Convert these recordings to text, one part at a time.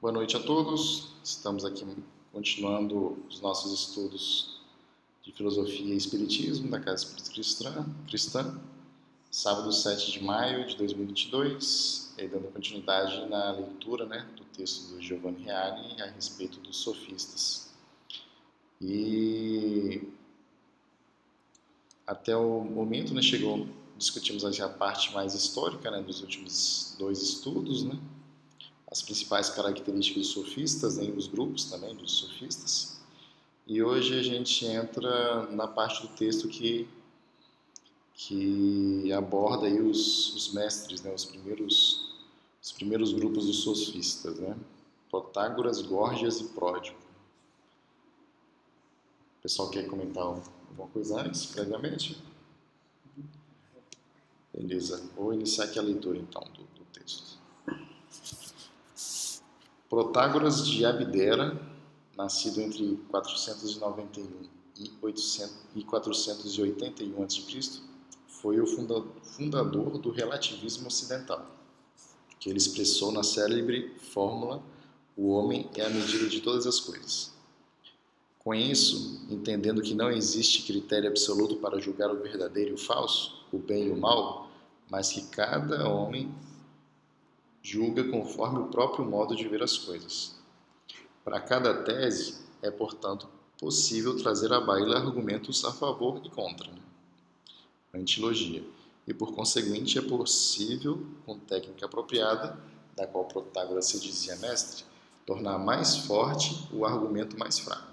Boa noite a todos. Estamos aqui continuando os nossos estudos de filosofia e espiritismo da Casa Espírita Cristã, Cristã sábado 7 de maio de 2022, e dando continuidade na leitura né, do texto do Giovanni Reale a respeito dos sofistas. E até o momento né, chegou, discutimos a parte mais histórica né, dos últimos dois estudos, né, as principais características dos sofistas, né, os grupos também dos sofistas. E hoje a gente entra na parte do texto que, que aborda aí os, os mestres, né, os, primeiros, os primeiros grupos dos sofistas, né, Protágoras, Górgias e Pródigo. O pessoal quer comentar alguma coisa antes, previamente? Beleza, vou iniciar aqui a leitura então do, do texto. Protágoras de Abdera, nascido entre 491 e, 800, e 481 a.C., foi o fundador do relativismo ocidental, que ele expressou na célebre fórmula o homem é a medida de todas as coisas. Com isso, entendendo que não existe critério absoluto para julgar o verdadeiro e o falso, o bem e o mal, mas que cada homem julga conforme o próprio modo de ver as coisas. Para cada tese, é, portanto, possível trazer à baila argumentos a favor e contra. Né? Antilogia. E, por conseguinte, é possível, com técnica apropriada, da qual Protágoras se dizia mestre, tornar mais forte o argumento mais fraco.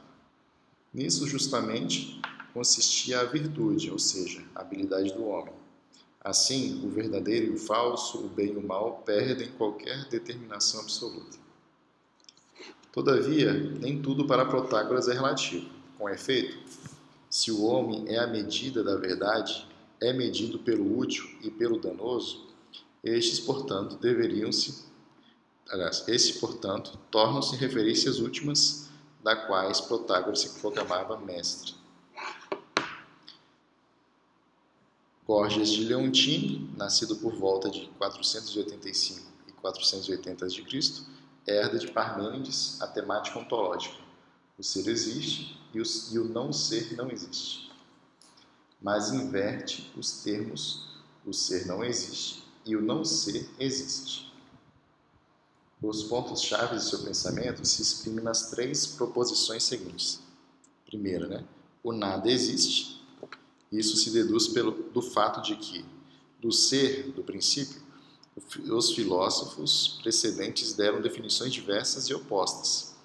Nisso, justamente, consistia a virtude, ou seja, a habilidade do homem Assim, o verdadeiro e o falso, o bem e o mal perdem qualquer determinação absoluta. Todavia, nem tudo para Protágoras é relativo. Com efeito, se o homem é a medida da verdade, é medido pelo útil e pelo danoso, estes, portanto, deveriam-se, aliás, esses, portanto, tornam-se referências últimas, da quais Protágoras se proclamava mestre. Gorgias de Leontini, nascido por volta de 485 e 480 a.C., herda de Parmênides a temática ontológica. O ser existe e o, e o não ser não existe. Mas inverte os termos o ser não existe e o não ser existe. Os pontos-chave de seu pensamento se exprimem nas três proposições seguintes. Primeira, né? o nada existe isso se deduz pelo, do fato de que, do ser, do princípio, os filósofos precedentes deram definições diversas e opostas,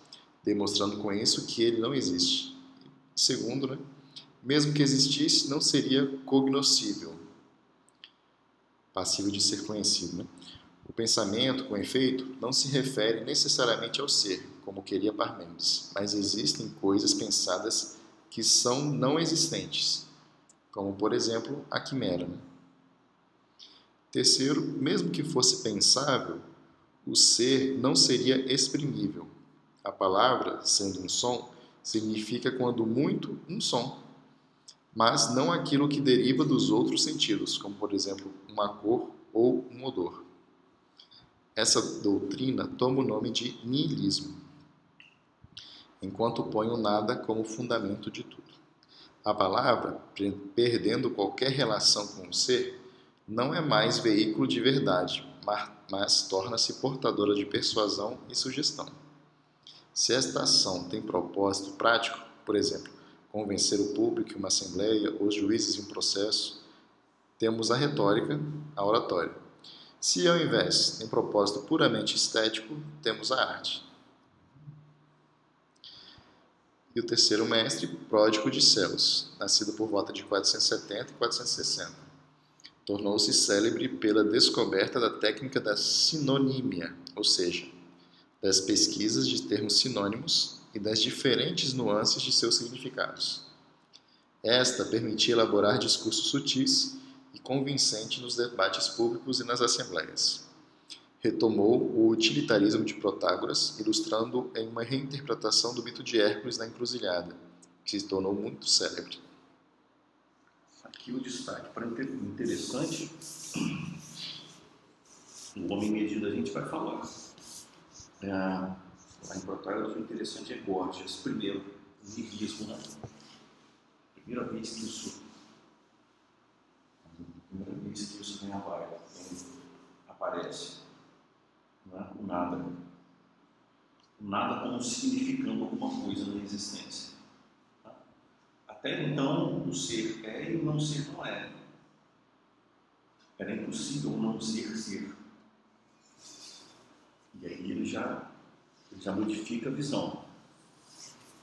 demonstrando com isso que ele não existe. Segundo, né, mesmo que existisse, não seria cognoscível, passível de ser conhecido. Né? O pensamento, com efeito, não se refere necessariamente ao ser, como queria Parmênides, mas existem coisas pensadas que são não existentes como por exemplo a quimera. Né? Terceiro, mesmo que fosse pensável, o ser não seria exprimível. A palavra, sendo um som, significa quando muito um som, mas não aquilo que deriva dos outros sentidos, como por exemplo uma cor ou um odor. Essa doutrina toma o nome de niilismo, enquanto põe o nada como fundamento de tudo. A palavra, perdendo qualquer relação com o ser, não é mais veículo de verdade, mas torna-se portadora de persuasão e sugestão. Se esta ação tem propósito prático, por exemplo, convencer o público uma assembleia os juízes em um processo, temos a retórica, a oratória. Se ao invés tem propósito puramente estético, temos a arte. E o terceiro mestre, Pródigo de Celos, nascido por volta de 470 e 460. Tornou-se célebre pela descoberta da técnica da sinonímia, ou seja, das pesquisas de termos sinônimos e das diferentes nuances de seus significados. Esta permitia elaborar discursos sutis e convincentes nos debates públicos e nas assembleias retomou o utilitarismo de Protágoras, ilustrando em uma reinterpretação do mito de Hércules na Encruzilhada, que se tornou muito célebre. Aqui o destaque para interessante, o homem medido a gente vai falar. É, Lá em Protágoras, o interessante é Gorgias. Primeiro, o nihilismo, né? Primeira vez que isso. Primeira vez que isso vem, aparece. Né? O nada. O nada como significando alguma coisa na existência. Tá? Até então, o ser é e o não ser não é. Era impossível não ser ser. E aí ele já, ele já modifica a visão.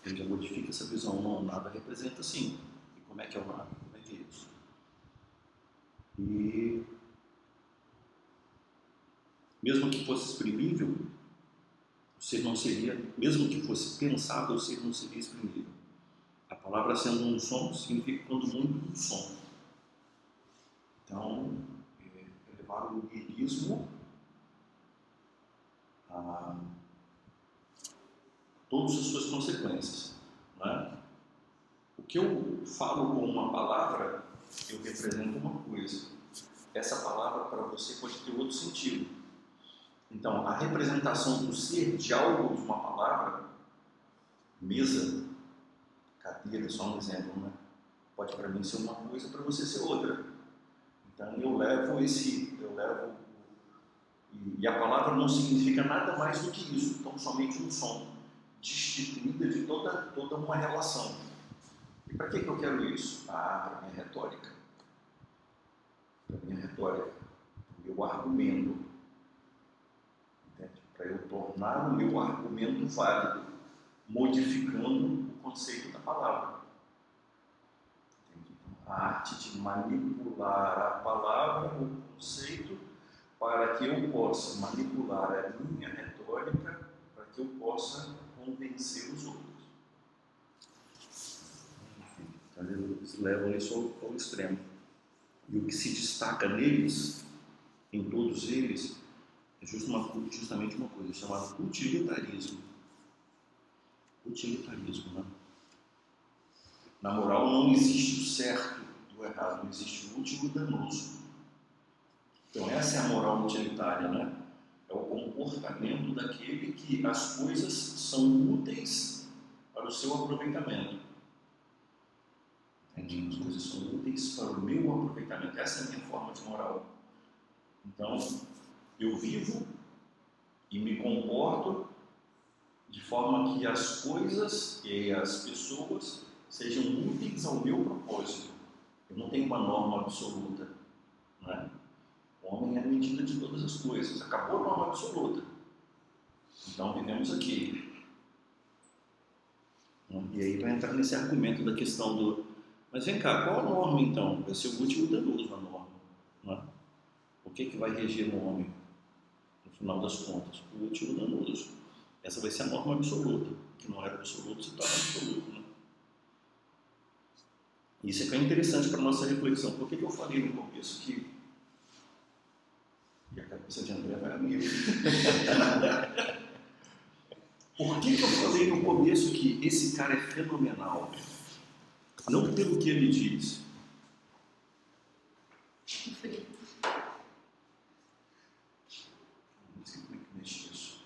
Ele já modifica essa visão. Não, nada representa assim. E como é que é o nada? Como é que é isso? E mesmo que fosse exprimível, o ser não seria, mesmo que fosse pensado, o ser não seria exprimível. A palavra sendo um som significa quando muito um som. Então, é, levar o nihilismo a todas as suas consequências. Né? O que eu falo com uma palavra, eu represento uma coisa. Essa palavra para você pode ter outro sentido. Então, a representação do ser de algo, de uma palavra, mesa, cadeira, só um exemplo, né? Pode para mim ser uma coisa, para você ser outra. Então, eu levo esse, eu levo e a palavra não significa nada mais do que isso, então somente um som, destituída de toda, toda uma relação. E para que, que eu quero isso? Ah, para minha retórica. Para minha retórica, o meu argumento. Para eu tornar o meu argumento válido, modificando o conceito da palavra. Então, a arte de manipular a palavra, o conceito, para que eu possa manipular a minha retórica, para que eu possa convencer os outros. Então, eles levam isso ao, ao extremo. E o que se destaca neles, em todos eles, é justamente uma coisa chamada utilitarismo. Utilitarismo, né? Na moral não existe o certo do errado, existe o útil e o danoso. Então, essa é a moral utilitária, né? É o comportamento daquele que as coisas são úteis para o seu aproveitamento. Entende? As coisas são úteis para o meu aproveitamento. Essa é a minha forma de moral. Então, eu vivo e me comporto de forma que as coisas e as pessoas sejam úteis ao meu propósito. Eu não tenho uma norma absoluta. Não é? O homem é a medida de todas as coisas. Acabou a norma absoluta. Então vivemos aqui. E aí vai entrar nesse argumento da questão do. Mas vem cá, qual a norma então? Vai ser o último danoso na norma. Não é? O que, que vai reger no homem? Final das contas, o último danoso. Essa vai ser a norma absoluta. Que não era absoluto se torna absoluto. Né? Isso é que é interessante para a nossa reflexão. Por que, que eu falei no começo que e a cabeça de André vai a mil. Por que, que eu falei no começo que esse cara é fenomenal? Não pelo que ele diz. Não sei como é que mexe isso.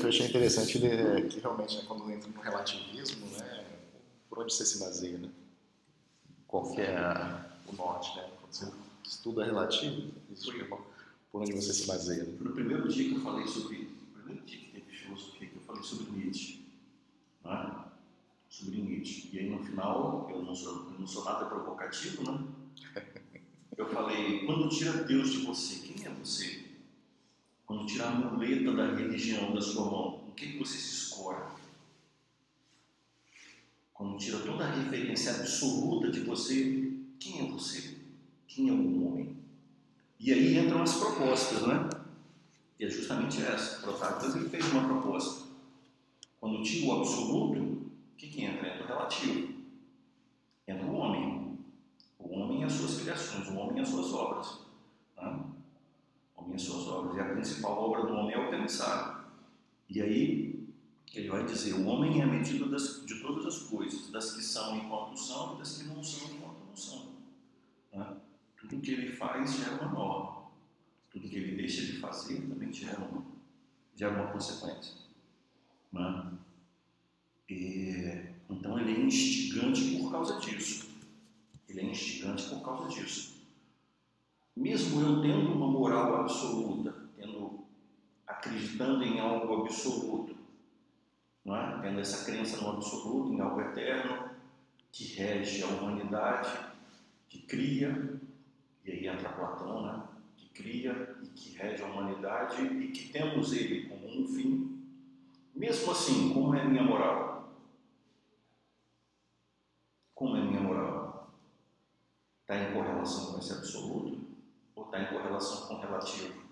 que eu achei interessante é que realmente né, quando entra no relativismo, né, por onde você se baseia, né? Qual que é a, o norte, né? Quando você estuda relativo, existe por onde você se baseia. Né? No primeiro dia que eu falei sobre, no primeiro dia que teve filosofia, que eu falei sobre Nietzsche, né? sobre Nietzsche, e aí no final, eu não sou, eu não sou nada provocativo, né? Eu falei, quando tira Deus de você, quem é você? Quando tirar a muleta da religião da sua mão, o que, você se escora? Quando tira toda a referência absoluta de você, quem é você? Quem é o homem? E aí entram as propostas, né? E é justamente essa. Protágoras ele fez uma proposta. Quando tira o absoluto, o que, que entra? Entra o relativo. Entra o homem. O homem e as suas criações, o homem e as suas obras. Né? homem as suas obras. E a principal obra do homem é o pensar. E aí, Ele vai dizer: o homem é a medida das, de todas as coisas, das que são enquanto são e das que não são enquanto não são. Né? Tudo que ele faz gera uma norma. Tudo que ele deixa de fazer também gera uma, gera uma consequência. Né? E, então ele é instigante por causa disso. Ele é instigante por causa disso. Mesmo eu tendo uma moral absoluta, acreditando em algo absoluto, não é? tendo essa crença no absoluto, em algo eterno, que rege a humanidade, que cria, e aí entra Platão, né? que cria e que rege a humanidade e que temos ele como um fim. Mesmo assim, como é minha moral? Como é minha moral? Está em correlação com esse absoluto ou está em correlação com o relativo?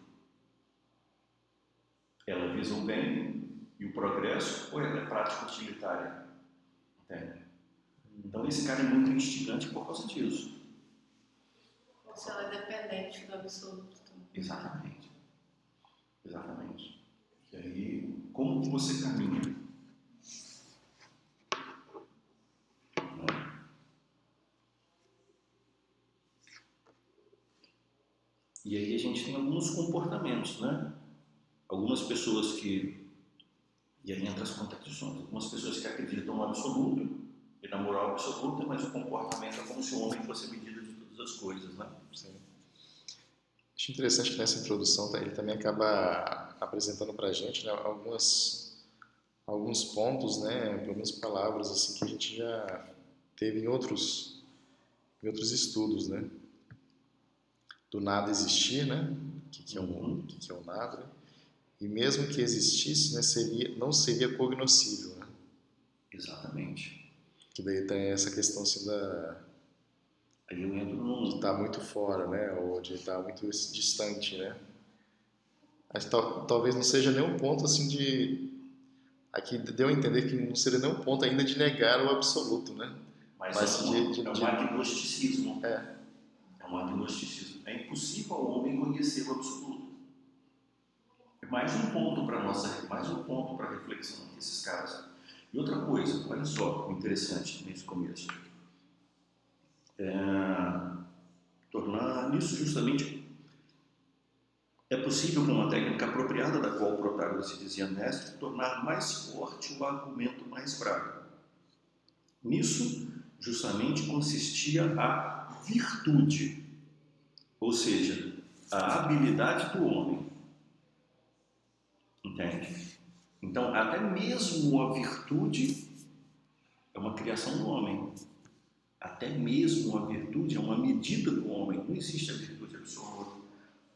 Ela visa o bem e o progresso ou ela é prática utilitária? Entende? Então esse cara é muito instigante por causa disso. Se ela é dependente do absoluto. Exatamente. Exatamente. E aí, como você caminha? E aí a gente tem alguns comportamentos, né? Algumas pessoas que, e aí entra as contradições, algumas pessoas que acreditam no absoluto e na moral absoluta, mas o comportamento é como se o homem fosse a medida de todas as coisas, né? Sim. Acho interessante que nessa introdução tá, ele também acaba apresentando para a gente né, algumas, alguns pontos, né, algumas palavras assim que a gente já teve em outros, em outros estudos, né? Do nada existir, né? O que, que, é, o, que, que é o nada? Né? E mesmo que existisse, né, seria, não seria cognoscível, né? Exatamente. Que daí tem essa questão assim da Aí eu entro num. de estar muito fora, né? Ou de estar muito distante, né? Tal, talvez não seja nenhum ponto assim de aqui deu a entender que não seria nenhum ponto ainda de negar o absoluto, né? Mas, Mas é, um, de- de- é um agnosticismo. É. É um agnosticismo. É impossível ao homem conhecer o absoluto. Mais um ponto para nossa, mais um ponto para reflexão desses caras. E outra coisa, olha só, o interessante nesse começo. É, tornar nisso justamente é possível com uma técnica apropriada da qual Protágoras se dizia mestre tornar mais forte o argumento mais fraco. Nisso justamente consistia a virtude, ou seja, a habilidade do homem. Entende? Então, até mesmo a virtude é uma criação do homem. Até mesmo a virtude é uma medida do homem. Não existe a virtude absoluta.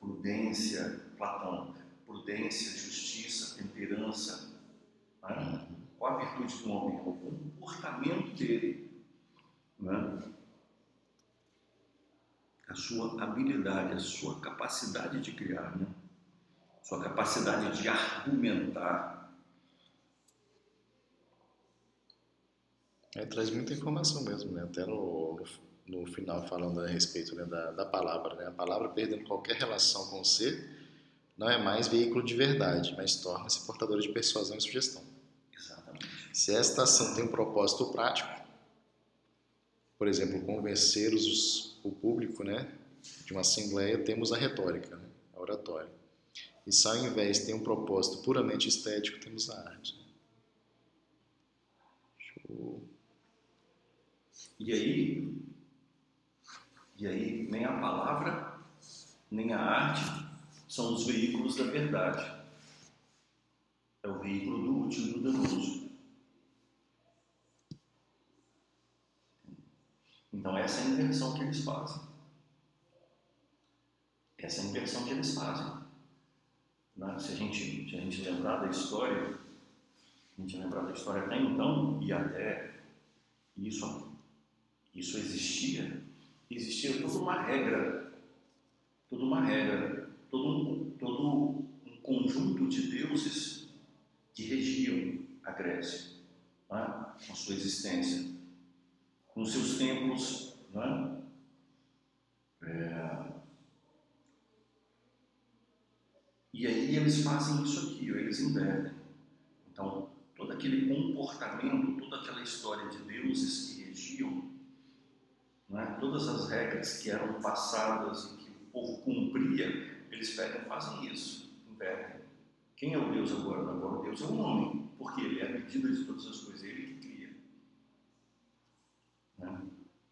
Prudência, Platão, prudência, justiça, temperança. né? Qual a virtude do homem? É o comportamento dele. né? A sua habilidade, a sua capacidade de criar, né? Sua capacidade de argumentar. É, traz muita informação mesmo, né? Até no, no, no final falando a respeito né, da, da palavra, né? A palavra perdendo qualquer relação com o ser não é mais veículo de verdade, mas torna-se portadora de persuasão e sugestão. Exatamente. Se esta ação tem um propósito prático, por exemplo, convencer os, o público, né, de uma assembleia, temos a retórica, né, a oratória. E se ao invés tem um propósito puramente estético, temos a arte. Show. E aí, e aí nem a palavra, nem a arte são os veículos da verdade. É o veículo do útil e do danoso. Então essa é a inversão que eles fazem. Essa é a inversão que eles fazem. Né? Se, a gente, se a gente lembrar da história, a gente lembrar da história até então, e até isso isso existia, existia toda uma regra, toda uma regra, todo todo um conjunto de deuses que regiam a Grécia, né? com sua existência, com seus templos. Né? É... E aí eles fazem isso aqui, eles invertem. Então, toda aquele comportamento, toda aquela história de deuses que regiam, né? todas as regras que eram passadas e que o povo cumpria, eles pegam e fazem isso, invertem. Quem é o Deus agora? Agora o Deus é o homem, porque ele é a medida de todas as coisas, ele que cria. Né?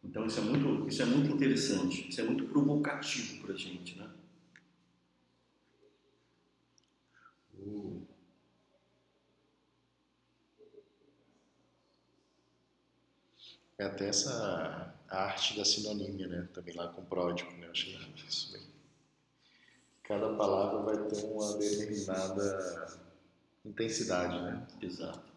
Então isso é, muito, isso é muito interessante, isso é muito provocativo para a gente. Né? Uh. É até essa arte da sinonímia, né? Também lá com pródigo, né? Eu achei isso bem. Cada palavra vai ter uma determinada intensidade, né? Exato.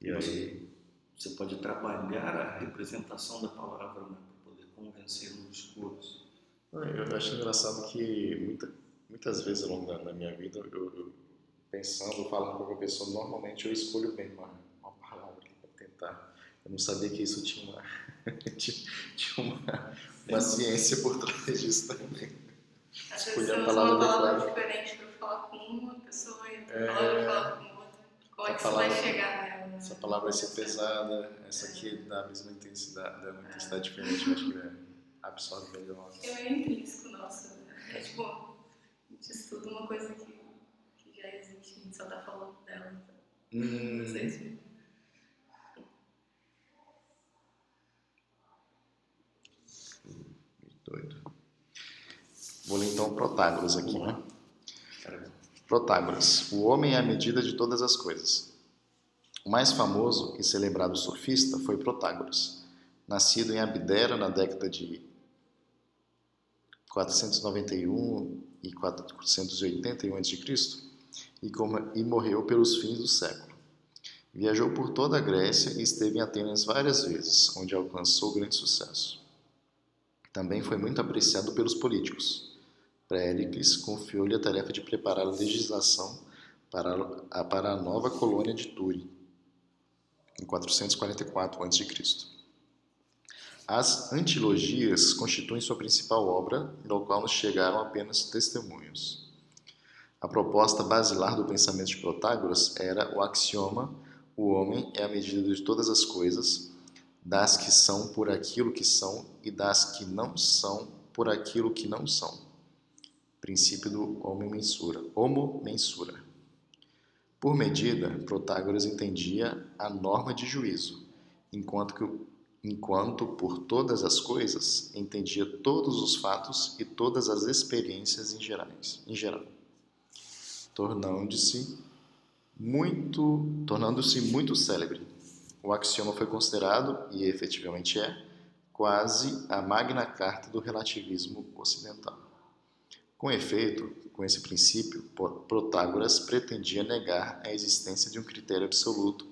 E aí Você pode trabalhar a representação da palavra né, para poder convencer no discurso. eu acho engraçado que muita, muitas vezes ao longo da, da minha vida, eu, eu pensando, falando com qualquer pessoa, normalmente eu escolho bem uma, uma palavra para tentar. Eu não sabia que isso tinha uma, tinha uma, uma ciência por trás disso também. Às vezes você usa palavra uma palavra diferente para falar com uma pessoa e outra É. palavra para falar com outra. Como é que você vai palavra- chegar nela? né? Essa palavra vai ser pesada, essa aqui dá a mesma intensidade, dá uma intensidade diferente, acho que é, absorve melhor. É meio intrínseco nosso. né? É tipo, gente estuda uma coisa que, que já existe, a gente só tá falando dela. Então, Hum, não sei se. doido. Vou ler então Protágoras aqui, né? Protágoras, o homem é a medida de todas as coisas. O mais famoso e celebrado surfista foi Protágoras, nascido em Abdera na década de 491 e 481 a.C. e, e morreu pelos fins do século. Viajou por toda a Grécia e esteve em Atenas várias vezes, onde alcançou grande sucesso. Também foi muito apreciado pelos políticos. Péricles confiou-lhe a tarefa de preparar a legislação para a, para a nova colônia de Túrin, em 444 a.C. As antilogias constituem sua principal obra, da qual nos chegaram apenas testemunhos. A proposta basilar do pensamento de Protágoras era o axioma: o homem é a medida de todas as coisas, das que são por aquilo que são e das que não são por aquilo que não são. Princípio do homem mensura, homo mensura. Por medida, Protágoras entendia a norma de juízo, enquanto que o- enquanto por todas as coisas entendia todos os fatos e todas as experiências em gerais, em geral, tornando-se muito, tornando-se muito célebre. O axioma foi considerado e efetivamente é quase a magna carta do relativismo ocidental. Com efeito, com esse princípio, Pro- Protágoras pretendia negar a existência de um critério absoluto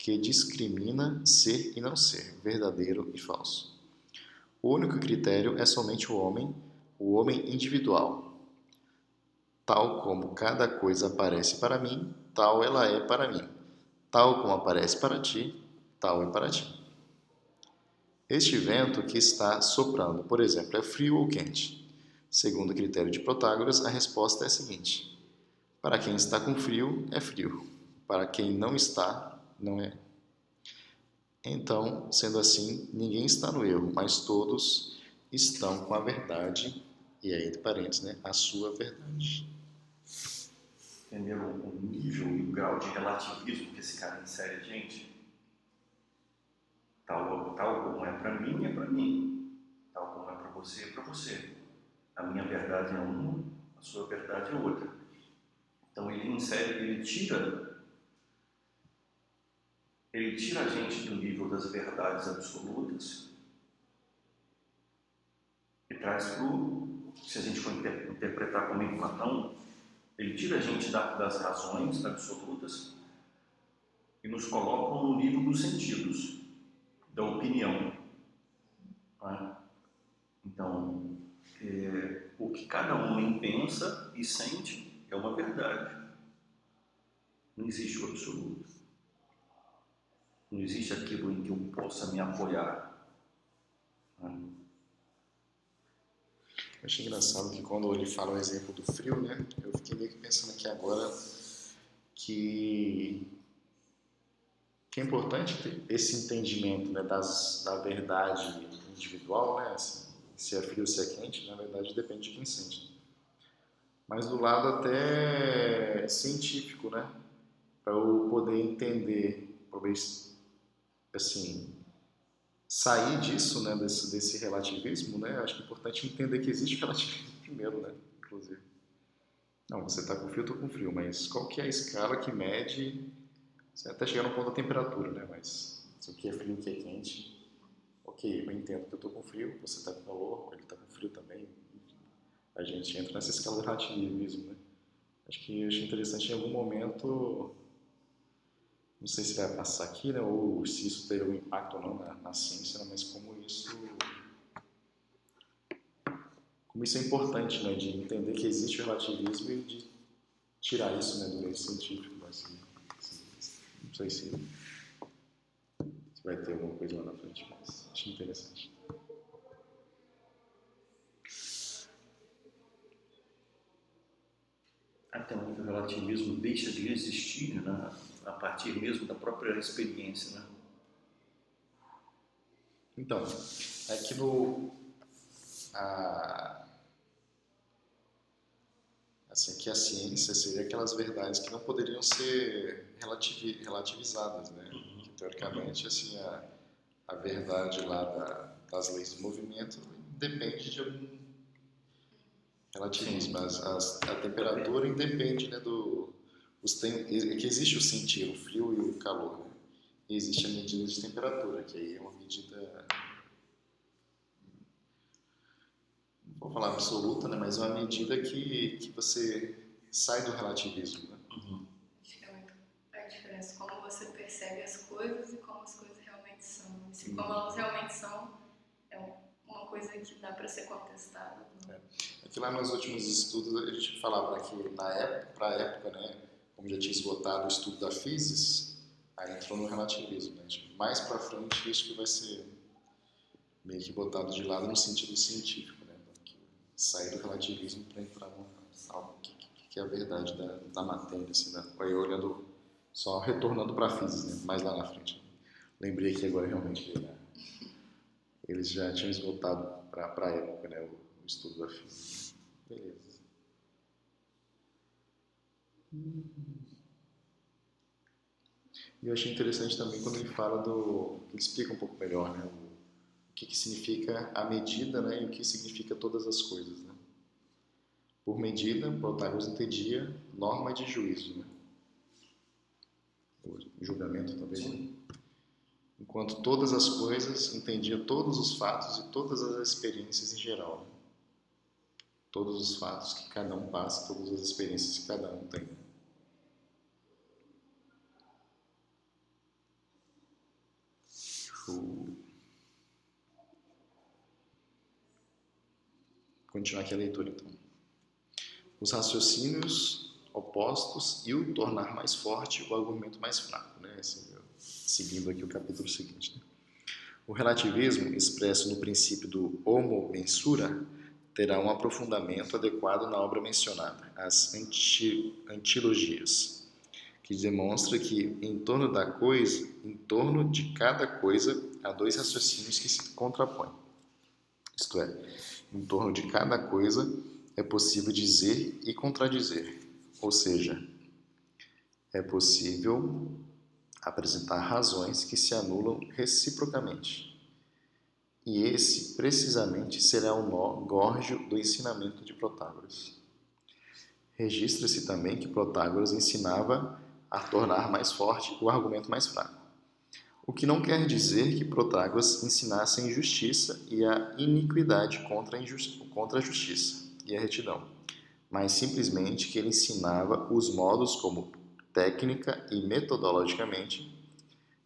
que discrimina ser e não ser, verdadeiro e falso. O único critério é somente o homem, o homem individual. Tal como cada coisa aparece para mim, tal ela é para mim. Tal como aparece para ti, tal é para ti. Este vento que está soprando, por exemplo, é frio ou quente? Segundo o critério de Protágoras, a resposta é a seguinte: para quem está com frio, é frio. Para quem não está, não é. Então, sendo assim, ninguém está no erro, mas todos estão com a verdade, e aí, entre parênteses, né, a sua verdade. entendeu o nível e o grau de relativismo que esse cara insere a gente? Tal, tal como é para mim, é para mim. Tal como é para você, é para você. A minha verdade é uma, a sua verdade é outra. Então ele insere, ele tira, ele tira a gente do nível das verdades absolutas e traz para o, se a gente for inter- interpretar como Platão, ele tira a gente da- das razões absolutas e nos coloca no nível dos sentidos, da opinião. né? Então, é, o que cada homem pensa e sente é uma verdade. Não existe o absoluto. Não existe aquilo em que eu possa me apoiar. Eu achei engraçado que quando ele fala o exemplo do frio, né, eu fiquei meio que pensando aqui agora que que é importante esse entendimento né, das, da verdade individual, né, assim, se é frio ou se é quente, na verdade depende de quem sente. Mas do lado até científico, né, para eu poder entender, talvez, assim, sair disso, né, desse, desse relativismo, né, acho que é importante entender que existe relativismo primeiro, né, inclusive. Não, você está com frio, estou com frio, mas qual que é a escala que mede você até chegar no ponto da temperatura, né? Mas o que é frio o que é quente, ok, eu entendo que eu estou com frio, você está com calor, ele está com frio também. A gente entra nessa escala do relativismo, né? Acho que acho interessante em algum momento, não sei se vai passar aqui, né? Ou se isso teria um impacto ou não na, na ciência, né? mas como isso como isso é importante, né, de entender que existe o relativismo e de tirar isso né, do meio científico. Assim. Não sei se, se vai ter alguma coisa lá na frente, mas acho interessante. Até onde o relativismo deixa de existir né, a partir mesmo da própria experiência. Né? Então, é que no. A, assim, que a ciência seria aquelas verdades que não poderiam ser relativizadas, né? Uhum. Que, teoricamente, assim, a, a verdade lá da, das leis do movimento depende de algum relativismo, mas a, a temperatura independe, né, do tem, que existe o sentir, o frio e o calor, né? e existe a medida de temperatura, que aí é uma medida vou falar absoluta, né, mas é uma medida que, que você sai do relativismo. Né? Uhum. É a diferença, como você percebe as coisas e como as coisas realmente são. E se como elas realmente são, é uma coisa que dá para ser contestada. Né? É. Aqui lá nos últimos estudos a gente falava que na época, para a época, né, como já tinha esgotado o estudo da física, aí entrou no relativismo. Né? Mais para frente isso que vai ser meio que botado de lado no sentido científico sair do relativismo para entrar no algo que, que, é a verdade da, da matéria, assim, da, aí olhando, só retornando para a física, né, mais lá na frente. Lembrei que agora realmente né, eles já tinham esgotado para a época né, o, o, estudo da física. Beleza. E eu achei interessante também quando ele fala do. ele explica um pouco melhor né, o, que, que significa a medida né, e o que significa todas as coisas. Né? Por medida, Protágoras entendia norma de juízo, né? julgamento talvez. Né? Enquanto todas as coisas entendia todos os fatos e todas as experiências em geral. Né? Todos os fatos que cada um passa, todas as experiências que cada um tem. Continuar aqui a leitura então. Os raciocínios opostos e o tornar mais forte o argumento mais fraco, né? seguindo aqui o capítulo seguinte. Né? O relativismo, expresso no princípio do homo mensura, terá um aprofundamento adequado na obra mencionada, as anti, antilogias, que demonstra que em torno da coisa, em torno de cada coisa, há dois raciocínios que se contrapõem. Isto é, em torno de cada coisa é possível dizer e contradizer, ou seja, é possível apresentar razões que se anulam reciprocamente. E esse, precisamente, será o nó górgio do ensinamento de Protágoras. Registra-se também que Protágoras ensinava a tornar mais forte o argumento mais fraco. O que não quer dizer que Protágoras ensinasse a injustiça e a iniquidade contra a, contra a justiça e a retidão, mas simplesmente que ele ensinava os modos como técnica e metodologicamente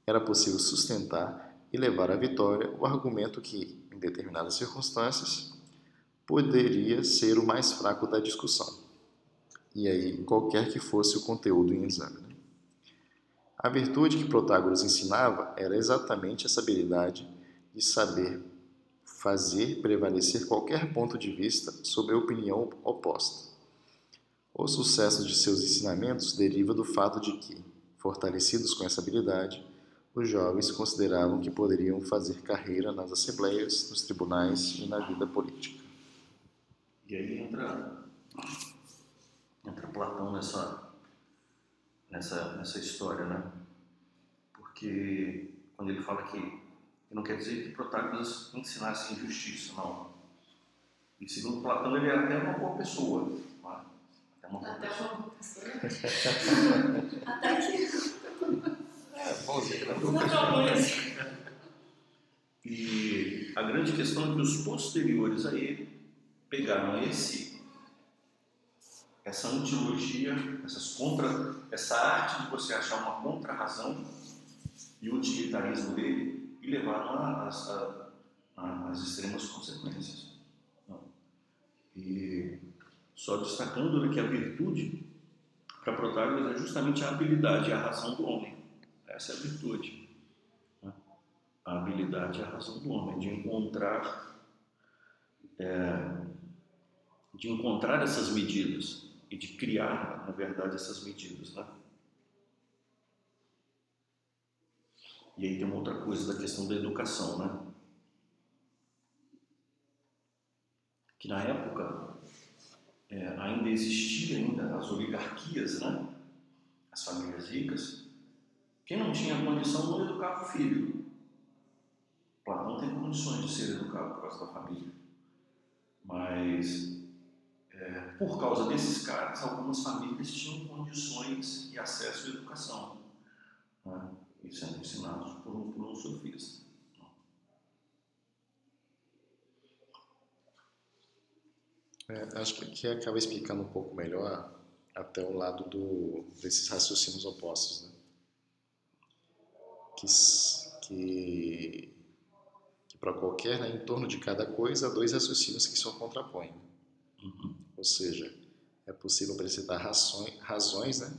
era possível sustentar e levar à vitória o argumento que, em determinadas circunstâncias, poderia ser o mais fraco da discussão, e aí qualquer que fosse o conteúdo em exame. A virtude que Protágoras ensinava era exatamente essa habilidade de saber fazer prevalecer qualquer ponto de vista sobre a opinião oposta. O sucesso de seus ensinamentos deriva do fato de que, fortalecidos com essa habilidade, os jovens consideravam que poderiam fazer carreira nas assembleias, nos tribunais e na vida política. E aí entra, entra Platão nessa, nessa, nessa história, né? Porque quando ele fala que, não quer dizer que Protágoras ensinasse injustiça, não. E segundo Platão, ele era até uma boa pessoa. Não é? Até uma boa pessoa. Uma boa pessoa. até que. É, dizer que era boa pessoa. E a grande questão é que os posteriores a ele pegaram esse, essa antilogia, essas contra, essa arte de você achar uma contra-razão e o utilitarismo dele e levaram às extremas consequências. E só destacando que a virtude para Protágoras é justamente a habilidade e a razão do homem. Essa é a virtude. Né? A habilidade e a razão do homem, de encontrar, é, de encontrar essas medidas e de criar, na verdade, essas medidas. Né? E aí tem uma outra coisa da questão da educação, né? Que na época é, ainda existia ainda as oligarquias, né? As famílias ricas. Quem não tinha condição não educava o filho. Platão tem condições de ser educado por causa da família. Mas é, por causa desses caras, algumas famílias tinham condições e acesso à educação. Né? e sendo ensinados por um, por um sofista. É, acho que acaba explicando um pouco melhor até o lado do, desses raciocínios opostos. Né? Que, que, que para qualquer, né, em torno de cada coisa, há dois raciocínios que se contrapõem. Uhum. Ou seja, é possível apresentar razões, razões né,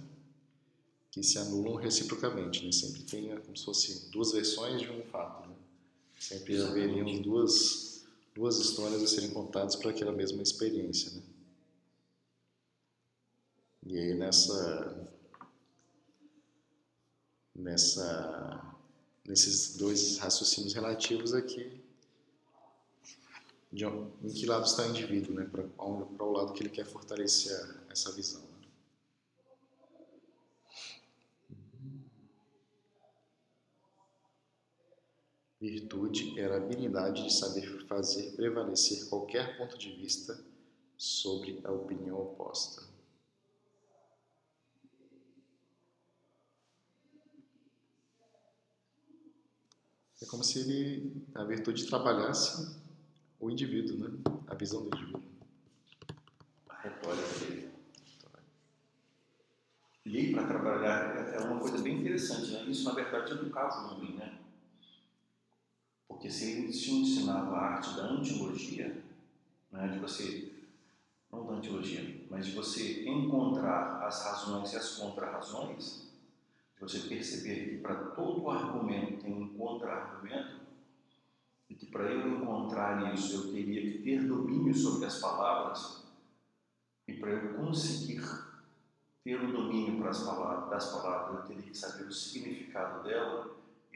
que se anulam reciprocamente, né? Sempre tem como se fosse duas versões de um fato, né? Sempre haveriam duas duas histórias a serem contadas para aquela mesma experiência, né? E aí nessa nessa nesses dois raciocínios relativos aqui de, em que lado está o indivíduo, né? Para o lado que ele quer fortalecer essa visão. Virtude era a habilidade de saber fazer prevalecer qualquer ponto de vista sobre a opinião oposta. É como se ele, a virtude trabalhasse o indivíduo, né? a visão do indivíduo. Retórica. E para trabalhar é uma coisa bem interessante, né? Isso, na verdade, educava o homem, né? Porque se ele te ensinava a arte da antilogia, né, de você, não da antilogia, mas de você encontrar as razões e as contrarrazões, de você perceber que para todo argumento tem um contra-argumento, e que para eu encontrar isso eu teria que ter domínio sobre as palavras, e para eu conseguir ter o domínio para as palavras, das palavras, eu teria que saber o significado dela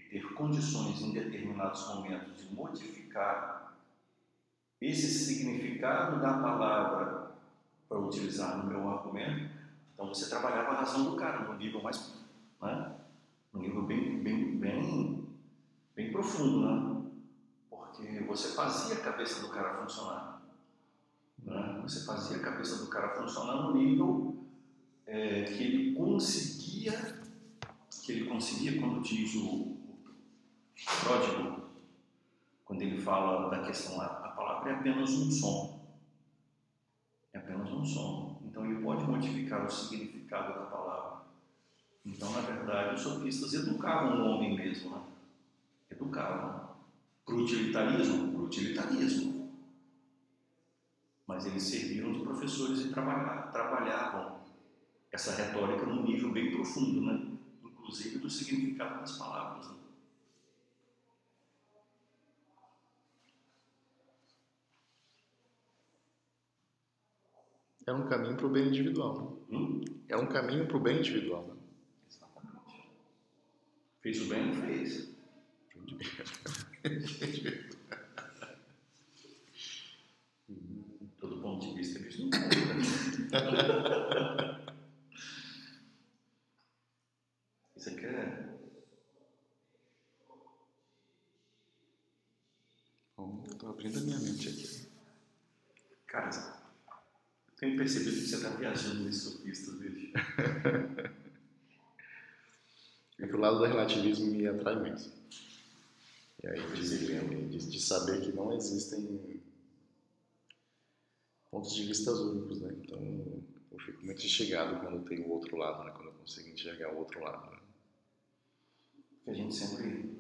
ter condições em determinados momentos de modificar esse significado da palavra para utilizar no meu argumento, então você trabalhava a razão do cara no nível mais, né? no nível bem, bem, bem, bem profundo, né? Porque você fazia a cabeça do cara funcionar, né? Você fazia a cabeça do cara funcionar no nível é, que ele conseguia, que ele conseguia, quando diz o, pródigo, quando ele fala da questão, a palavra é apenas um som. É apenas um som. Então ele pode modificar o significado da palavra. Então, na verdade, os sofistas educavam o homem mesmo, né? Educavam. Para o utilitarismo? Para o utilitarismo. Mas eles serviram de professores e trabalhavam essa retórica num nível bem profundo, né? Inclusive do significado das palavras. Né? É um caminho para o bem individual. Né? Hum? É um caminho para o bem individual. Né? Exatamente. Fez o bem fez? Todo ponto de vista é no mundo. Isso aqui é. Tô abrindo a minha mente aqui. Cara, eu tenho percebido que você está viajando nesses sofistas, bicho. É que o lado do relativismo me atrai muito. E aí, de, de, de saber que não existem pontos de vista únicos, né? Então, eu fico muito instigado quando tem o outro lado, né? Quando eu consigo enxergar o outro lado. Né? A gente sempre.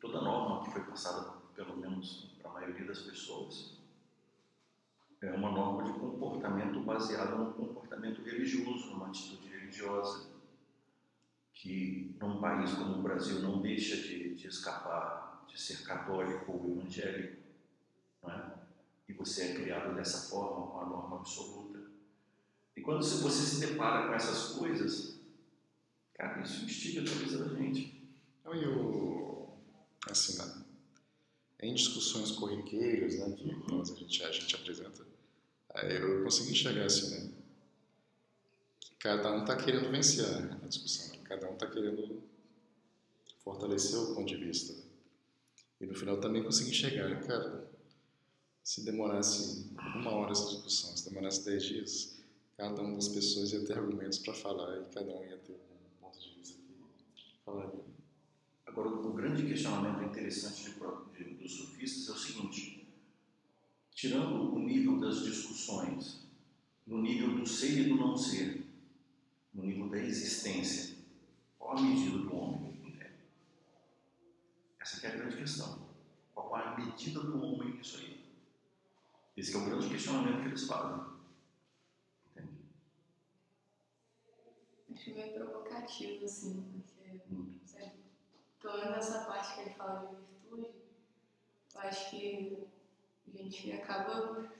Toda norma que foi passada, pelo menos para a maioria das pessoas, é uma norma de comportamento baseada no comportamento religioso, numa atitude religiosa que num país como o Brasil não deixa de, de escapar de ser católico ou evangélico, é? e você é criado dessa forma, com a norma absoluta. E quando você se depara com essas coisas, cara, isso instiga a cabeça da gente. Não, e o, assim, né? em discussões corriqueiras né, que uhum. a, gente, a gente apresenta, eu consigo enxergar assim, né? Cada um está querendo vencer a discussão. Né? Cada um está querendo fortalecer o ponto de vista. E no final também consegui enxergar, cara, se demorasse uma hora essa discussão, se demorasse dez dias, cada uma das pessoas ia ter argumentos para falar e cada um ia ter um ponto de vista que falaria. Agora, o grande questionamento interessante dos sofistas é o seguinte: tirando o nível das discussões, no nível do ser e do não ser, no nível da existência, qual a medida do homem? Essa é a grande questão. Qual a medida do homem nisso aí? Esse é o grande questionamento que eles fazem. Entende? Acho meio provocativo, assim, porque. Sabe, pelo menos essa parte que ele fala de virtude, eu acho que a gente acaba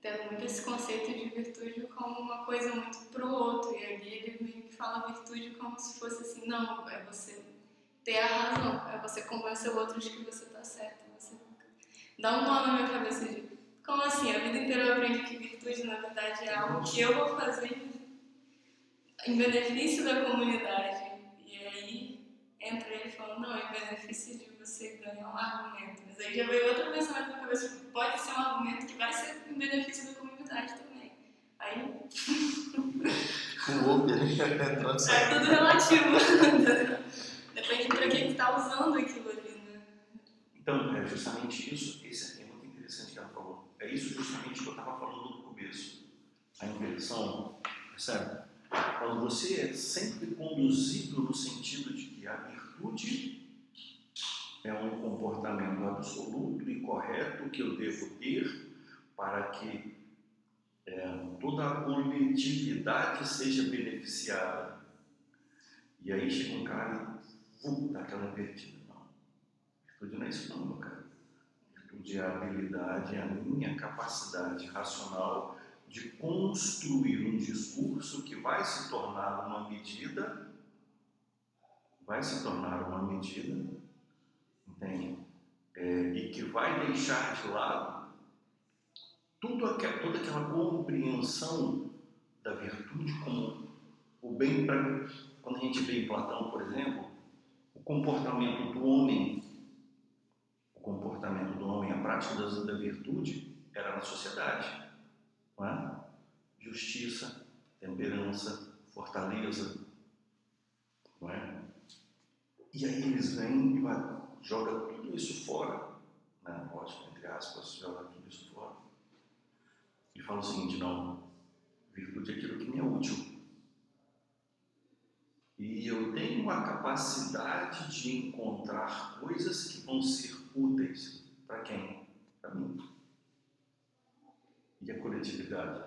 tendo muito esse conceito de virtude como uma coisa muito pro outro. E ali ele meio que fala virtude como se fosse assim, não, é você ter a razão, é você convencer o outro de que você tá certo. Você dá um nó na minha cabeça de como assim? A vida inteira eu aprendi que virtude na verdade é algo que eu vou fazer em benefício da comunidade. E aí entra ele falando, não, em benefício de você ganhar um argumento. Mas aí já veio outro pensamento na cabeça, pode ser um argumento que vai ser em benefício da comunidade também. Aí. o loop ali É tudo relativo. Depende para quem está usando aquilo ali, né? Então, é justamente isso. Esse é muito interessante que ela falou. É isso justamente que eu estava falando no começo. A inversão, percebe? Quando você é sempre conduzido no sentido de que a virtude é um comportamento absoluto e correto que eu devo ter para que é, toda a coletividade seja beneficiada. E aí chega um cara e uh, dá aquela invertida. Não, virtude não é isso não, meu cara. Virtude é a habilidade, a minha capacidade racional de construir um discurso que vai se tornar uma medida, vai se tornar uma medida, entende? É, e que vai deixar de lado tudo aquela, toda aquela compreensão da virtude como o bem para quando a gente vê em Platão, por exemplo, o comportamento do homem, o comportamento do homem, a prática da virtude era na sociedade não é? Justiça, temperança, fortaleza, não é? E aí eles vêm e vai, joga tudo isso fora, né? lógico, entre aspas, joga tudo isso fora. E fala o seguinte, não, virtude é aquilo que me é útil. E eu tenho a capacidade de encontrar coisas que vão ser úteis para quem? Para mim e a coletividade?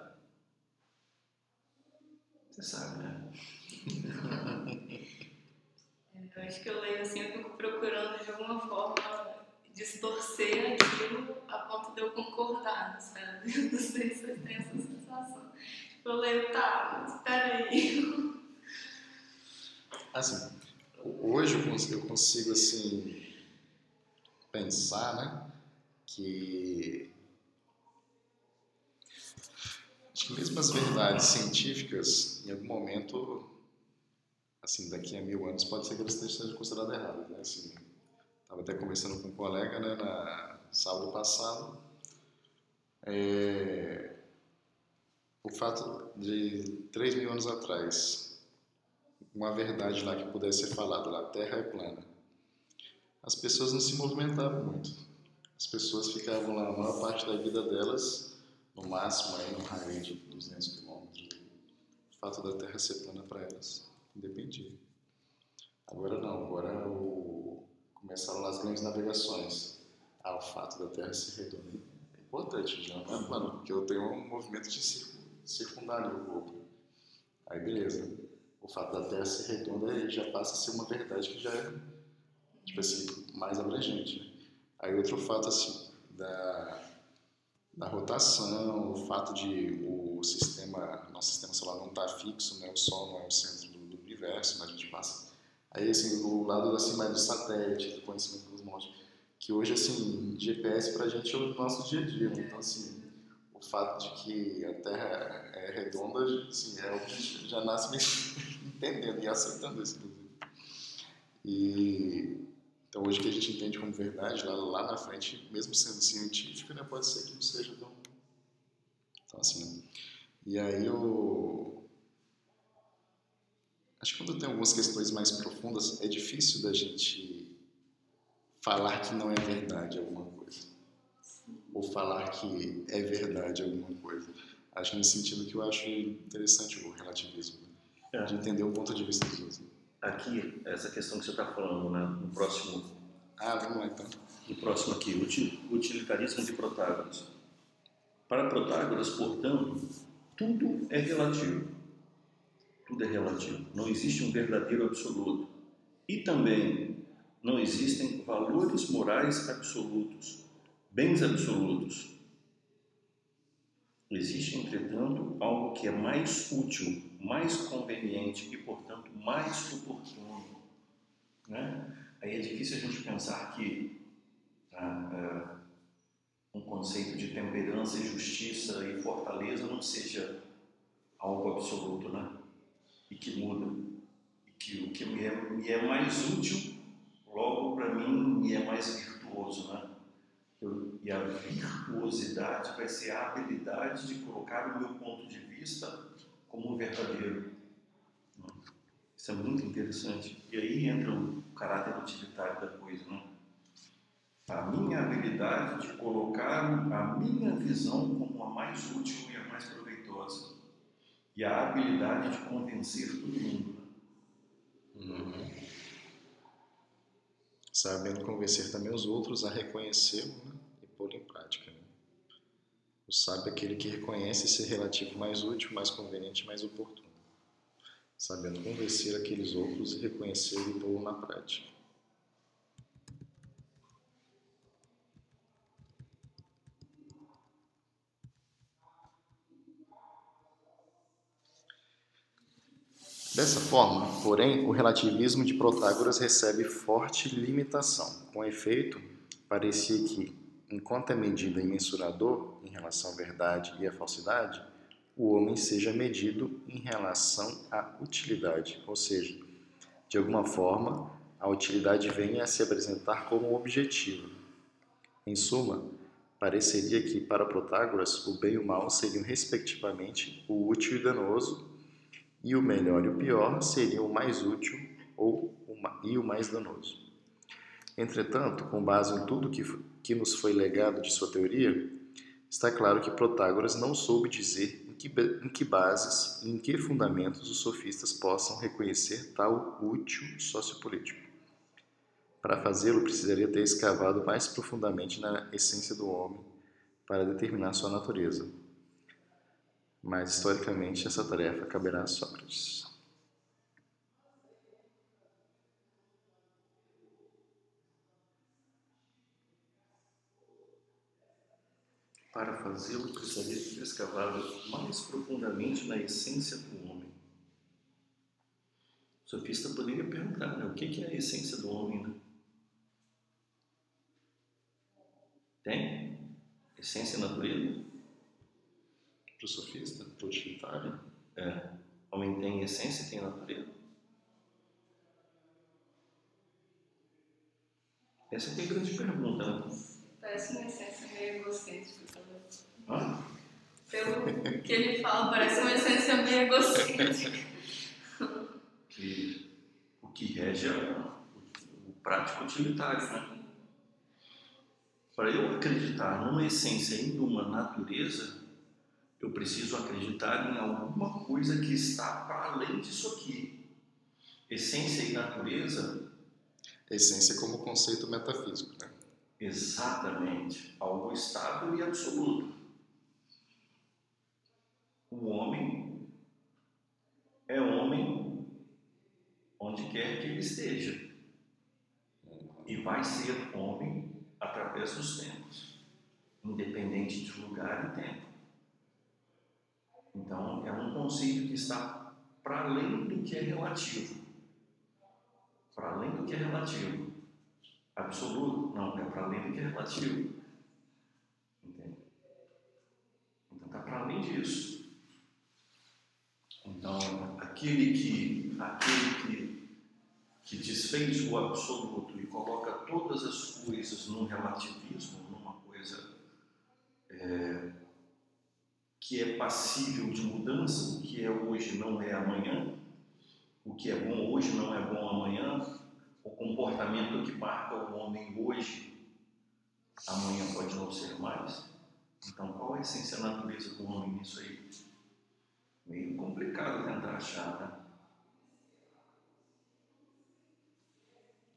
Você sabe, né? Eu acho que eu leio assim, eu fico procurando de alguma forma distorcer aquilo a ponto de eu concordar, sabe? Não sei se você tem essa sensação. Tipo, eu leio, tá, espera aí. Assim, hoje eu consigo, eu consigo assim, pensar, né, que acho que mesmo as verdades científicas, em algum momento, assim, daqui a mil anos, pode ser que elas estejam consideradas erradas, né, assim, estava até conversando com um colega, né, na sábado passado, é, o fato de 3 mil anos atrás, uma verdade lá que pudesse ser falada a Terra é plana, as pessoas não se movimentavam muito. As pessoas ficavam lá a maior parte da vida delas, no máximo aí no raio de 200 quilômetros. O fato da Terra ser plana para elas independia. Agora não, agora o... começaram as grandes navegações. Ah, o fato da Terra ser redonda é importante, já não é plano, porque eu tenho um movimento de circundar ali o globo. Aí beleza. O fato da Terra ser redonda já passa a ser uma verdade que já é tipo assim, mais abrangente. Né? Aí outro fato assim da, da rotação, o fato de o sistema, nosso sistema solar não estar tá fixo, né? O Sol não é o centro universo, mas a gente passa. Aí assim, o lado assim mais do satélite, do conhecimento montes, que hoje assim, GPS pra gente é o nosso dia a dia, né? Então assim, fato de que a Terra é redonda, assim, é o que já nasce entendendo e aceitando isso, inclusive. E, então, hoje que a gente entende como verdade, lá, lá na frente, mesmo sendo científico, né, pode ser que não seja tão. Então, assim. Né? E aí, eu. Acho que quando tem algumas questões mais profundas, é difícil da gente falar que não é verdade alguma coisa ou falar que é verdade alguma coisa. Acho nesse sentido que eu acho interessante o relativismo, é. de entender o ponto de vista dos outros. Aqui, essa questão que você está falando, né, no próximo... Ah, vamos lá então. No próximo aqui, utilitarismo de Protágoras. Para Protágoras, portanto, tudo é relativo. Tudo é relativo. Não existe um verdadeiro absoluto. E também não existem valores morais absolutos bens absolutos. Existe, entretanto, algo que é mais útil, mais conveniente e, portanto, mais oportuno. Né? Aí é difícil a gente pensar que ah, ah, um conceito de temperança e justiça e fortaleza não seja algo absoluto, né? E que muda. E que o que me é, me é mais útil, logo para mim, me é mais virtuoso, né? e a virtuosidade vai ser a habilidade de colocar o meu ponto de vista como verdadeiro. Isso é muito interessante. E aí entra o caráter utilitário da coisa. Né? A minha habilidade de colocar a minha visão como a mais útil e a mais proveitosa. E a habilidade de convencer todo mundo. Uhum. Sabendo convencer também os outros a reconhecê-lo né? pô-lo em prática. Né? O sábio é aquele que reconhece ser relativo mais útil, mais conveniente, mais oportuno, sabendo convencer aqueles outros e reconhecer e pô-lo na prática. Dessa forma, porém, o relativismo de Protágoras recebe forte limitação. Com efeito, parecia que enquanto é medida mensurador em relação à verdade e à falsidade, o homem seja medido em relação à utilidade, ou seja, de alguma forma, a utilidade venha a se apresentar como objetivo. Em suma, pareceria que para Protágoras o bem e o mal seriam respectivamente o útil e danoso, e o melhor e o pior seriam o mais útil ou e o mais danoso. Entretanto, com base em tudo que, que nos foi legado de sua teoria, está claro que Protágoras não soube dizer em que, em que bases e em que fundamentos os sofistas possam reconhecer tal útil sociopolítico. Para fazê-lo, precisaria ter escavado mais profundamente na essência do homem para determinar sua natureza. Mas, historicamente, essa tarefa caberá a Sócrates. Para fazê-lo, precisaria ter escavado mais profundamente na essência do homem. sofista poderia perguntar, né? O que, que é a essência do homem, né? Tem? Essência e natureza? Para o sofista, para o utilitário? É. Homem tem essência e tem natureza? Essa é a grande pergunta, né? Parece uma essência meio egocêntrica. Hã? Pelo que ele fala, parece uma essência meio egocêntrica. Que, o que rege é o, o prático utilitário, né? Para eu acreditar numa essência e numa natureza, eu preciso acreditar em alguma coisa que está para além disso aqui. Essência e natureza Essência como conceito metafísico, né? Exatamente. Algo estável e absoluto. O homem é homem onde quer que ele esteja. E vai ser homem através dos tempos, independente de lugar e tempo. Então, é um conceito que está para além do que é relativo. Para além do que é relativo. Absoluto? Não, é para além do que é relativo. Entende? Então está para além disso. Então, aquele que, aquele que, que desfez o absoluto e coloca todas as coisas num relativismo, numa coisa é, que é passível de mudança, o que é hoje não é amanhã, o que é bom hoje não é bom amanhã, o comportamento que marca o homem hoje, amanhã pode não ser mais. Então, qual é a essência a natureza do homem nisso aí? Meio complicado tentar achar, né?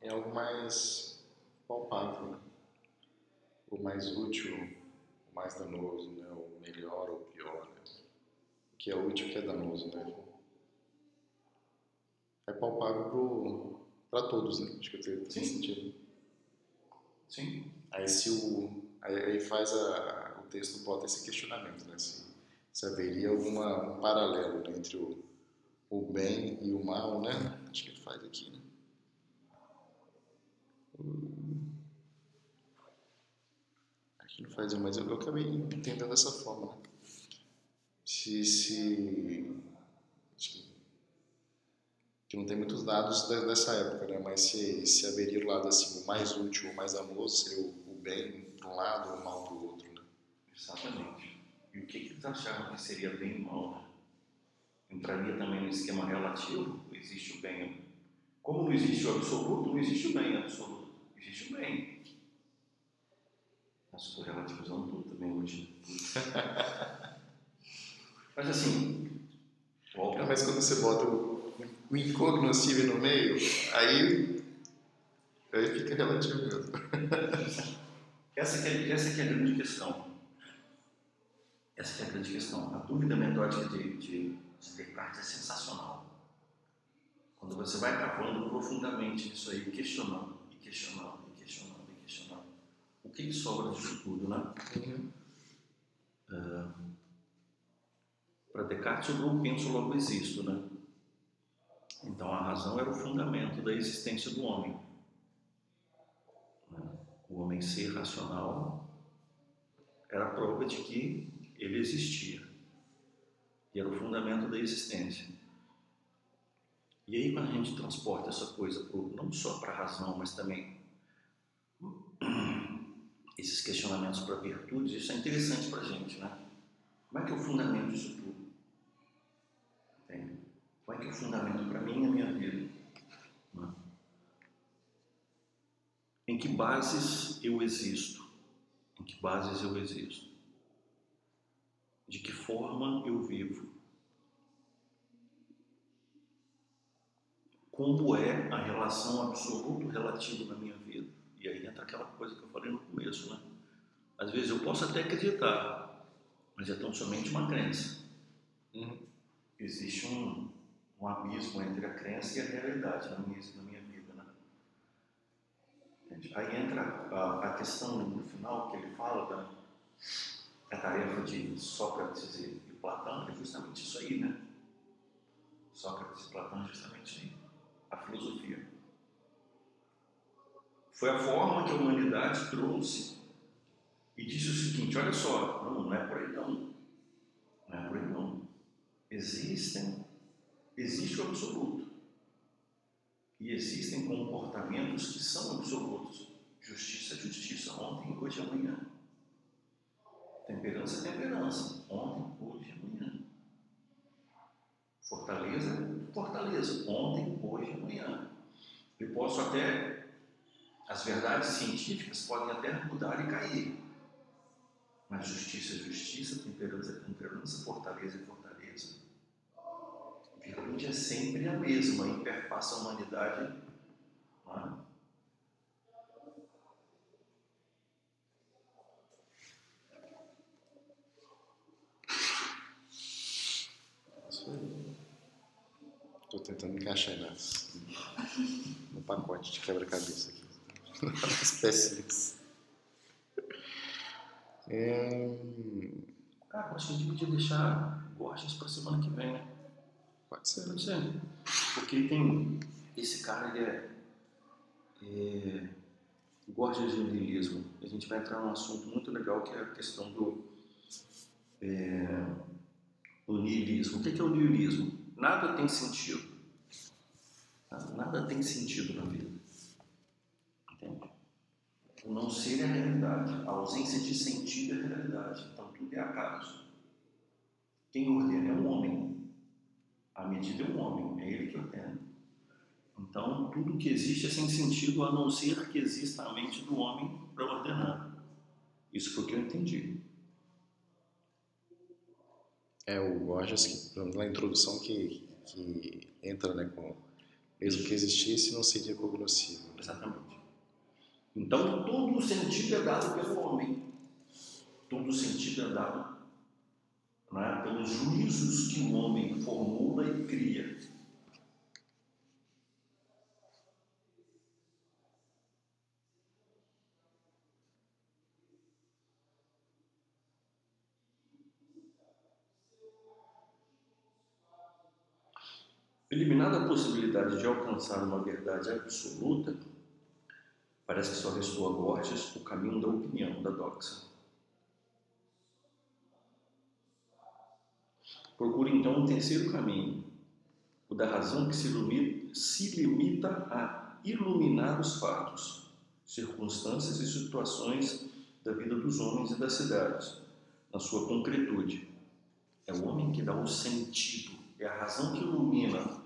É algo mais palpável, né? o mais útil, mais danoso, né? o melhor ou o pior. Né? O que é útil, o que é danoso. Né? É palpável para todos, né? Acho que tem, tem Sim. sentido. Sim. Aí se o aí, faz a, o texto bota esse questionamento, né? Se, se haveria alguma um paralelo né? entre o, o bem e o mal, né? Acho que ele faz aqui, né? Hum. Aqui não faz, mas eu, eu acabei entendendo dessa forma? Se, se que, não tem muitos dados de- dessa época, né? Mas se, se haveria o lado assim, o mais útil, o mais amoroso seria o, o bem para um lado, o mal para o outro, né? Exatamente. E o que, que eles achavam que seria bem e mal? Né? Entraria também no esquema relativo? Existe o bem. Como não existe o absoluto, não existe o bem absoluto. Existe o bem. Nossa, estou relativizando tudo também hoje. Mas assim, volta. Mas quando você bota o, o incognoscível no meio, aí, aí fica relativo mesmo. Essa que, é, essa que é a grande questão. Essa que é a grande questão. A dúvida metódica de, de, de Descartes é sensacional. Quando você vai cavando profundamente nisso aí, questionando, e questionando, que, que sobra disso tudo, né? Para Descartes, eu não penso, logo existo, né? Então, a razão era o fundamento da existência do homem. O homem ser racional era a prova de que ele existia. E era o fundamento da existência. E aí, quando a gente transporta essa coisa pro, não só para a razão, mas também esses questionamentos para virtudes, isso é interessante para a gente, né? Como é que o fundamento disso tudo? Entende? Como é que o fundamento para mim a minha vida? Né? Em que bases eu existo? Em que bases eu existo? De que forma eu vivo? Como é a relação absoluto relativa na minha vida? E aí entra aquela coisa que no começo, né? Às vezes eu posso até acreditar, mas é tão somente uma crença. Uhum. Existe um, um abismo entre a crença e a realidade na minha, na minha vida, né? Aí entra a, a questão no final que ele fala da a tarefa de Sócrates e, Platão, é justamente isso aí, né? Sócrates e Platão é justamente isso aí. Foi a forma que a humanidade trouxe e disse o seguinte: olha só, não, não é por aí não. Não é por aí não. Existem, existe o absoluto. E existem comportamentos que são absolutos. Justiça é justiça, ontem, hoje e amanhã. Temperança é temperança, ontem, hoje e amanhã. Fortaleza é fortaleza, ontem, hoje e amanhã. Eu posso até, as verdades científicas podem até mudar e cair. Mas justiça é justiça, temperança é temperança, fortaleza é fortaleza. A virtude é sempre a mesma, interpassa a humanidade. Não é? Estou tentando encaixar nas, no pacote de quebra-cabeça aqui. As pecinhas. É... Cara, acho que a gente podia deixar Gorgias para semana que vem, né? Pode ser. Pode ser. Porque tem. Esse cara, ele é. é Gorgias de niilismo. A gente vai entrar num assunto muito legal que é a questão do. É, o niilismo. O que é o niilismo? Nada tem sentido. Nada tem sentido na vida. O não ser é a realidade. A ausência de sentido é a realidade. Então tudo é acaso. Quem ordena é o homem. A medida é o homem. É ele que ordena. Então tudo que existe é sem sentido a não ser que exista a mente do homem para ordenar. Isso foi o que eu entendi. É o Gorgias, que, na introdução, que, que entra né, com mesmo que existisse, não seria cognoscível. Exatamente. Então, todo o sentido é dado pelo homem. Todo o sentido é dado é? pelos juízos que o homem formula e cria. Eliminada a possibilidade de alcançar uma verdade absoluta, parece que só restou a o caminho da opinião, da doxa. Procure então um terceiro caminho, o da razão que se, ilumina, se limita a iluminar os fatos, circunstâncias e situações da vida dos homens e das cidades, na sua concretude. É o homem que dá o sentido é a razão que ilumina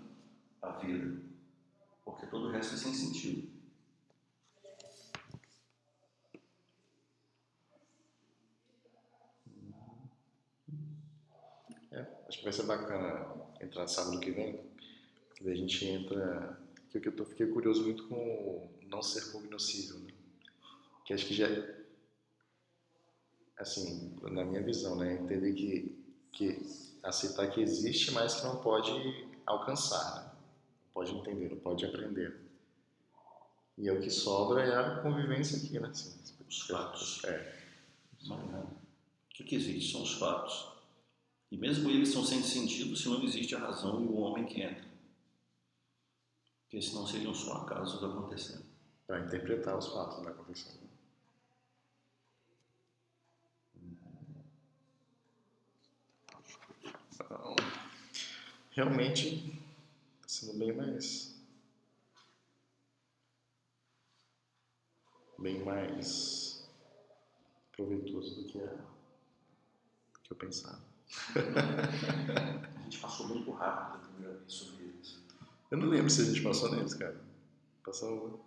a vida, porque todo o resto é sem sentido. É, acho que vai ser bacana entrar sábado que vem, daí a gente entra. Que eu, eu fiquei curioso muito com o não ser cognoscível, né? que acho que já assim, na minha visão, né, entender que, que aceitar que existe, mas que não pode alcançar, né? pode entender, não pode aprender. E é o que sobra é a convivência aqui, né? Assim, os fatos. É. O que, que existe? São os fatos. E mesmo eles são sem sentido se não existe a razão e o homem que entra. Porque senão seriam só acasos acontecendo. Para interpretar os fatos da acontecendo. Então, realmente está sendo bem mais bem mais proveitoso do que, a, do que eu pensava. a gente passou muito rápido a primeira vez sobre eles. Eu não lembro se a gente passou neles, cara. Passou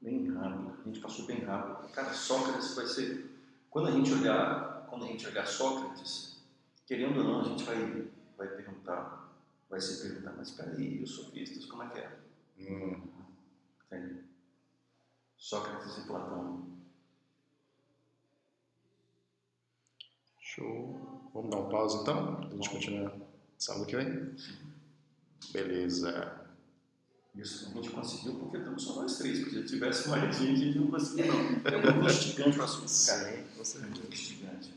bem rápido. A gente passou bem rápido. Cara, Sócrates vai ser. Quando a gente olhar, quando a gente olhar Sócrates, querendo ou não, a gente vai, vai perguntar, vai se perguntar, mas peraí, os sofistas, como é que é? Hum. Entende? Sócrates e Platão. Show. Vamos dar um pause então? A gente continua sábado que vem? Beleza. Isso a gente conseguiu porque estamos só nós três, porque se tivesse mais gente, a gente não conseguia não. É um investigante o assunto. Sim, com É um investigante.